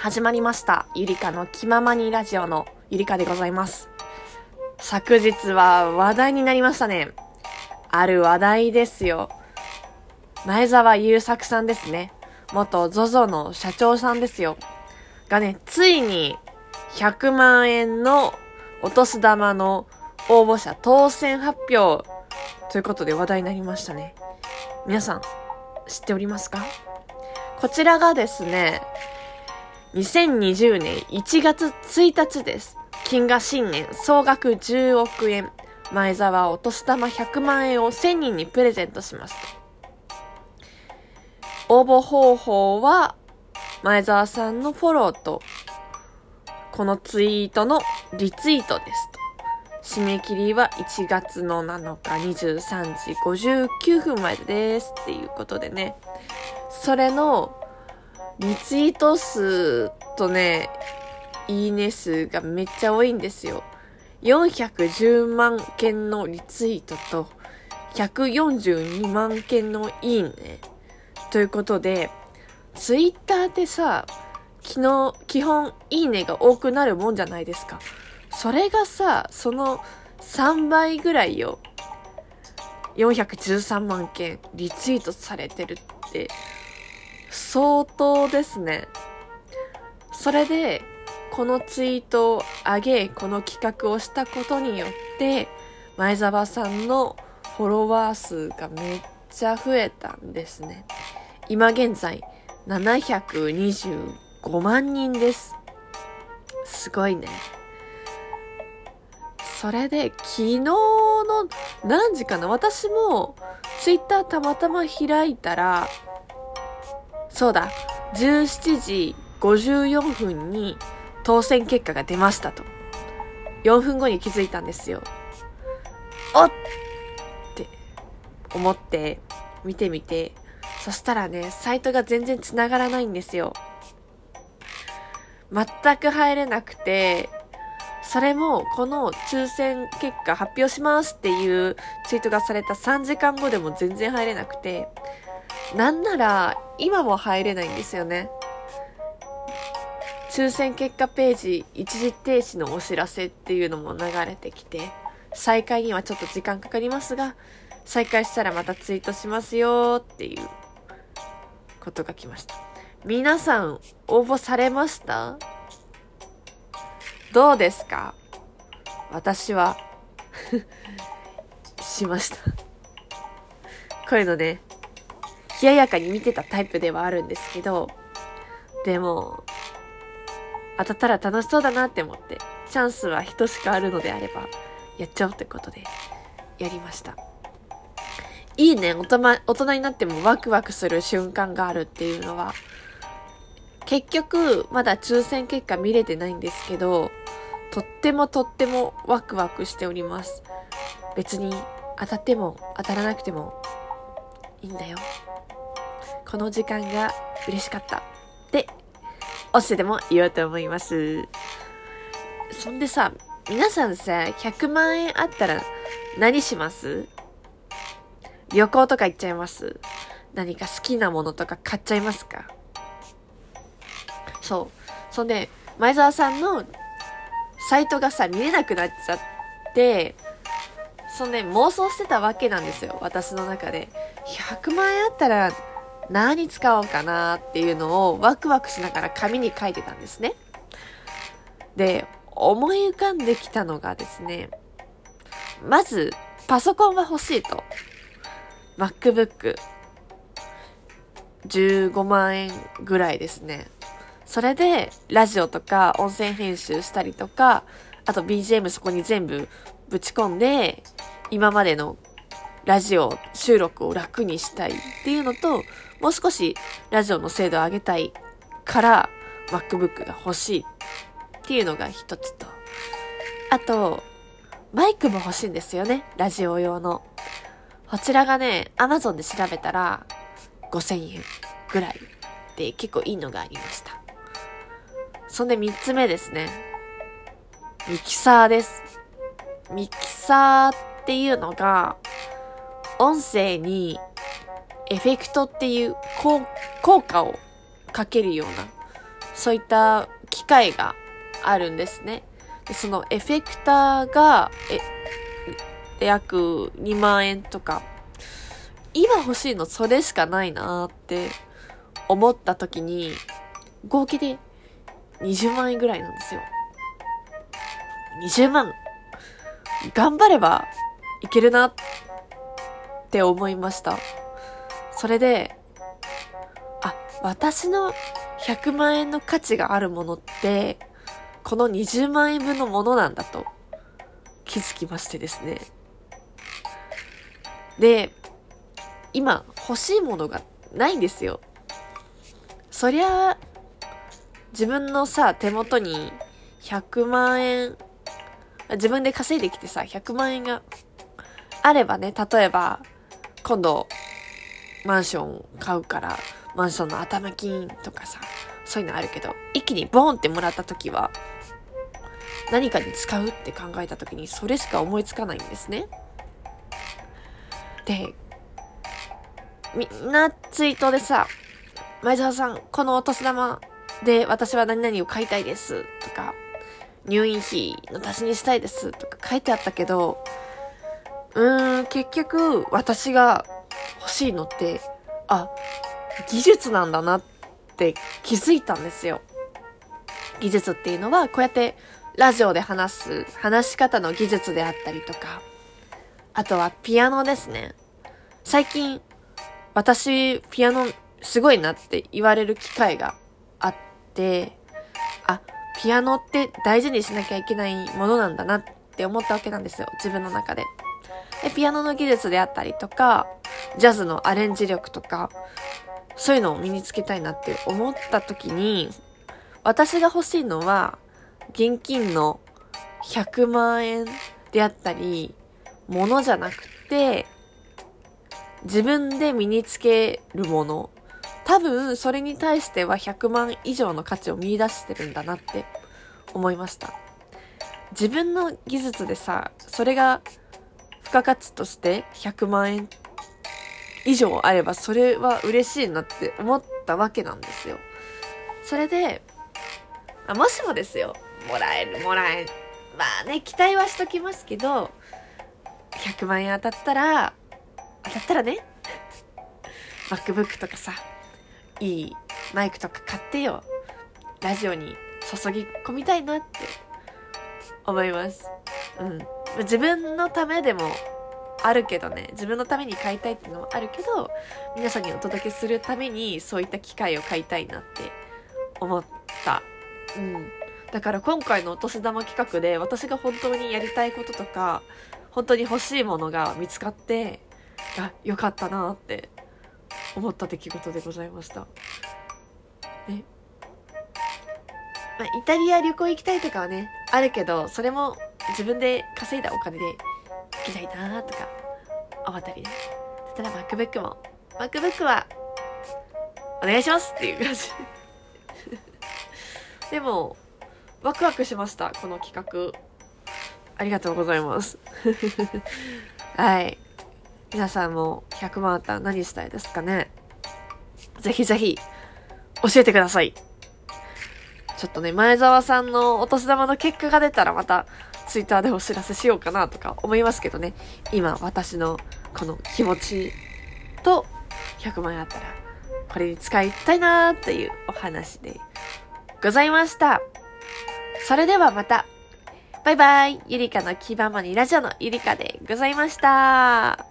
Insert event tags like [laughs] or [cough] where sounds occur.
始まりました。ゆりかの気ままにラジオのゆりかでございます。昨日は話題になりましたね。ある話題ですよ。前澤友作さんですね。元 ZOZO の社長さんですよ。がね、ついに100万円のお年玉の応募者当選発表ということで話題になりましたね。皆さん、知っておりますか？こちらがですね、2020年1月1日です。金河新年総額10億円。前澤お年玉100万円を1000人にプレゼントします。応募方法は、前澤さんのフォローと、このツイートのリツイートです。締め切りは1月の7日23時59分までですっていうことでね。それのリツイート数とね、いいね数がめっちゃ多いんですよ。410万件のリツイートと142万件のいいね。ということで、ツイッターってさ、昨日、基本いいねが多くなるもんじゃないですか。それがさ、その3倍ぐらいよ。413万件リツイートされてるって、相当ですね。それで、このツイートを上げ、この企画をしたことによって、前澤さんのフォロワー数がめっちゃ増えたんですね。今現在、725万人です。すごいね。それで、昨日の何時かな？私も、ツイッターたまたま開いたら、そうだ、17時54分に当選結果が出ましたと。4分後に気づいたんですよ。おっって思って見てみて、そしたらね、サイトが全然繋がらないんですよ。全く入れなくて、それもこの抽選結果発表しますっていうツイートがされた3時間後でも全然入れなくて、なんなら今も入れないんですよね。抽選結果ページ一時停止のお知らせっていうのも流れてきて、再開にはちょっと時間かかりますが、再開したらまたツイートしますよっていうことが来ました。皆さん応募されました？どうですか？私は [laughs] しました。こういうのね、冷ややかに見てたタイプではあるんですけど、でも、当たったら楽しそうだなって思って、チャンスは人しかあるのであれば、やっちゃおうってことで、やりました。いいね、大人大人になってもワクワクする瞬間があるっていうのは、結局、まだ抽選結果見れてないんですけど、とってもとってもワクワクしております。別に当たっても当たらなくてもいいんだよ。この時間が嬉しかった。って、押してでも言おうと思います。そんでさ、皆さんさ、100万円あったら何します？旅行とか行っちゃいます？何か好きなものとか買っちゃいますか？そう。そんで、前澤さんのサイトがさ、見れなくなっちゃって、そんで妄想してたわけなんですよ。私の中で。100万円あったら何使おうかなっていうのをワクワクしながら紙に書いてたんですね。で、思い浮かんできたのがですね、まず、パソコンが欲しいと。MacBook。15万円ぐらいですね。それで、ラジオとか音声編集したりとか、あと BGM そこに全部ぶち込んで、今までのラジオ収録を楽にしたいっていうのと、もう少しラジオの精度を上げたいから MacBook が欲しいっていうのが一つと。あと、マイクも欲しいんですよね。ラジオ用の。こちらがね、Amazon で調べたら5000円ぐらいで結構いいのがありました。そんで三つ目ですね。ミキサーです。ミキサーっていうのが、音声にエフェクトっていう効効果をかけるような、そういった機械があるんですね。でそのエフェクターが、え、約2万円とか、今欲しいのそれしかないなーって思った時に、合計で20万円ぐらいなんですよ。20万頑張ればいけるなっって思いました。それで、あ、私の100万円の価値があるものって、この20万円分のものなんだと気づきましてですね。で、今欲しいものがないんですよ。そりゃ、自分のさ、手元に100万円、自分で稼いできてさ、100万円があればね、例えば、今度、マンション買うから、マンションの頭金とかさ、そういうのあるけど、一気にボーンってもらった時は、何かに使うって考えた時に、それしか思いつかないんですね。で、みんなツイートでさ、前澤さん、このお年玉で私は何々を買いたいですとか、入院費の足しにしたいですとか書いてあったけど、うーん、結局私が欲しいのって、あ、技術なんだなって気づいたんですよ。技術っていうのは、こうやってラジオで話す、話し方の技術であったりとか、あとはピアノですね。最近、私、ピアノすごいなって言われる機会があって、あ、ピアノって大事にしなきゃいけないものなんだなって思ったわけなんですよ。自分の中で。で、ピアノの技術であったりとか、ジャズのアレンジ力とか、そういうのを身につけたいなって思った時に、私が欲しいのは、現金の100万円であったり、ものじゃなくて、自分で身につけるもの。多分、それに対しては100万以上の価値を見出してるんだなって思いました。自分の技術でさ、それが付加価値として100万円以上あればそれは嬉しいなって思ったわけなんですよ。それで、あもしもですよ、もらえる、もらえる。まあね、期待はしときますけど、100万円当たったら、当たったらね、[laughs] MacBook とかさ、いいマイクとか買ってよ。ラジオに注ぎ込みたいなって思います。うん。自分のためでもあるけどね、自分のために買いたいっていうのもあるけど、皆さんにお届けするためにそういった機会を買いたいなって思った。うん。だから今回のお年玉企画で私が本当にやりたいこととか、本当に欲しいものが見つかって、あ、よかったなって思った出来事でございました。ね。まあ、イタリア旅行行きたいとかはね、あるけど、それも自分で稼いだお金で行きたいなとか思ったりね。ただ MacBook も、MacBook はお願いしますっていう感じ。[laughs] でも、ワクワクしました、この企画。ありがとうございます。[laughs] はい。皆さんも100万あったら何したいですかねぜひぜひ、教えてください。ちょっとね、前澤さんのお年玉の結果が出たらまた、ツイッターでお知らせしようかなとか思いますけどね。今、私のこの気持ちと100万円あったら、これに使いたいなーっていうお話でございました。それではまた。バイバイ。ゆりかの気ままにラジオのゆりかでございました。